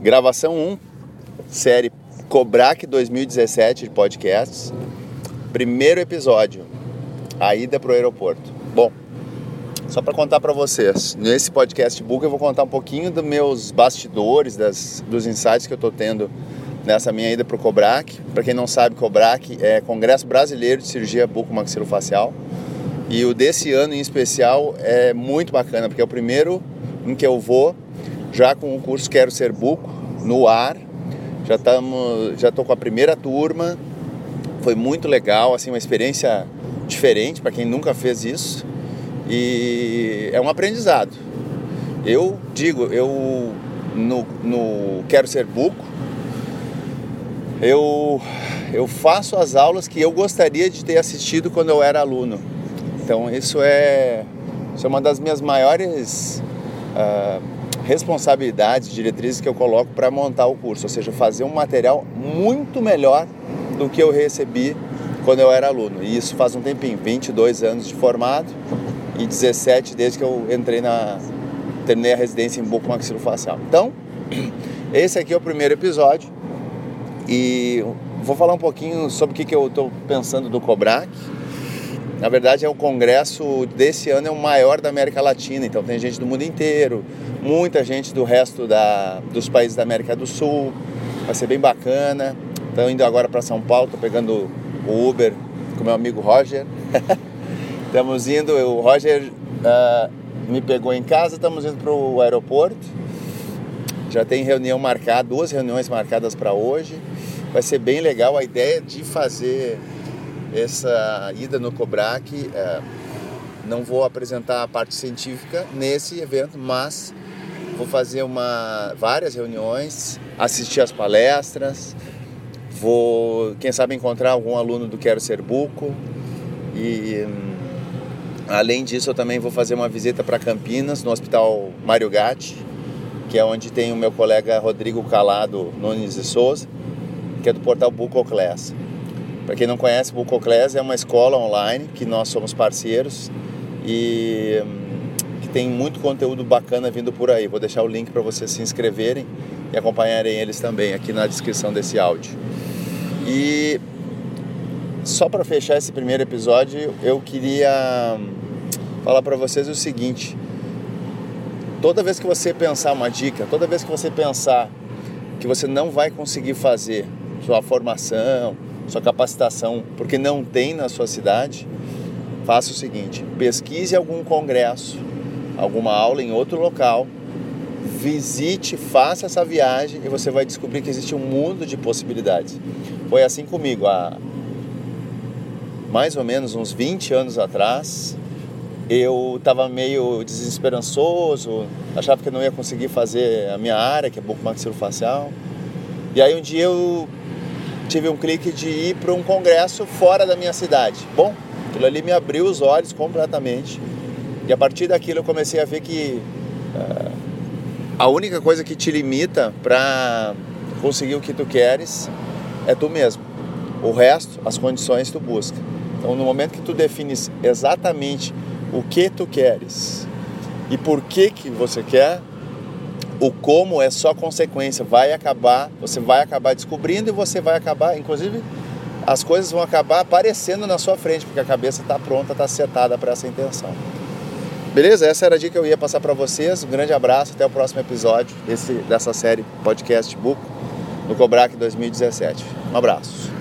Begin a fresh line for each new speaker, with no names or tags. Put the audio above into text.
gravação 1, série Cobrac 2017 de podcasts. Primeiro episódio, a ida para o aeroporto. Bom, só para contar para vocês, nesse podcast book eu vou contar um pouquinho dos meus bastidores, das, dos insights que eu estou tendo nessa minha ida para o Cobrac. Para quem não sabe, Cobrac é Congresso Brasileiro de Cirurgia Bucomaxilofacial. E o desse ano em especial é muito bacana, porque é o primeiro em que eu vou já com o curso Quero Ser Buco no ar. Já estamos, já tô com a primeira turma. Foi muito legal, assim, uma experiência diferente para quem nunca fez isso. E é um aprendizado. Eu digo, eu no, no Quero Ser Buco, eu, eu faço as aulas que eu gostaria de ter assistido quando eu era aluno. Então isso é, isso é uma das minhas maiores uh, responsabilidades, diretrizes que eu coloco para montar o curso, ou seja, fazer um material muito melhor do que eu recebi quando eu era aluno. E isso faz um tempinho, 22 anos de formado e 17 desde que eu entrei na terminei a residência em bucomaxilofacial. Então, esse aqui é o primeiro episódio e vou falar um pouquinho sobre o que, que eu estou pensando do Cobrac na verdade, é o congresso desse ano é o maior da América Latina, então tem gente do mundo inteiro, muita gente do resto da, dos países da América do Sul. Vai ser bem bacana. Estou indo agora para São Paulo, estou pegando o Uber com meu amigo Roger. estamos indo, o Roger uh, me pegou em casa, estamos indo para o aeroporto. Já tem reunião marcada, duas reuniões marcadas para hoje. Vai ser bem legal a ideia de fazer essa ida no COBRAC. É, não vou apresentar a parte científica nesse evento, mas vou fazer uma, várias reuniões, assistir as palestras, vou, quem sabe, encontrar algum aluno do Quero Ser Buco e além disso eu também vou fazer uma visita para Campinas, no Hospital Mário Gatti, que é onde tem o meu colega Rodrigo Calado Nunes de Souza, que é do portal Bucoclass. Para quem não conhece, Bucoclass é uma escola online que nós somos parceiros e hum, tem muito conteúdo bacana vindo por aí. Vou deixar o link para vocês se inscreverem e acompanharem eles também aqui na descrição desse áudio. E só para fechar esse primeiro episódio, eu queria hum, falar para vocês o seguinte: toda vez que você pensar uma dica, toda vez que você pensar que você não vai conseguir fazer sua formação, sua capacitação, porque não tem na sua cidade, faça o seguinte: pesquise algum congresso, alguma aula em outro local, visite, faça essa viagem e você vai descobrir que existe um mundo de possibilidades. Foi assim comigo há mais ou menos uns 20 anos atrás. Eu estava meio desesperançoso, achava que não ia conseguir fazer a minha área, que é bucomaxilofacial. E aí um dia eu tive um clique de ir para um congresso fora da minha cidade. Bom, aquilo ali me abriu os olhos completamente. E a partir daquilo eu comecei a ver que uh, a única coisa que te limita para conseguir o que tu queres é tu mesmo. O resto, as condições tu busca. Então, no momento que tu defines exatamente o que tu queres e por que que você quer, o como é só consequência, vai acabar, você vai acabar descobrindo e você vai acabar, inclusive as coisas vão acabar aparecendo na sua frente, porque a cabeça está pronta, está setada para essa intenção. Beleza? Essa era a dica que eu ia passar para vocês. Um grande abraço, até o próximo episódio desse, dessa série Podcast Book no Cobrac 2017. Um abraço.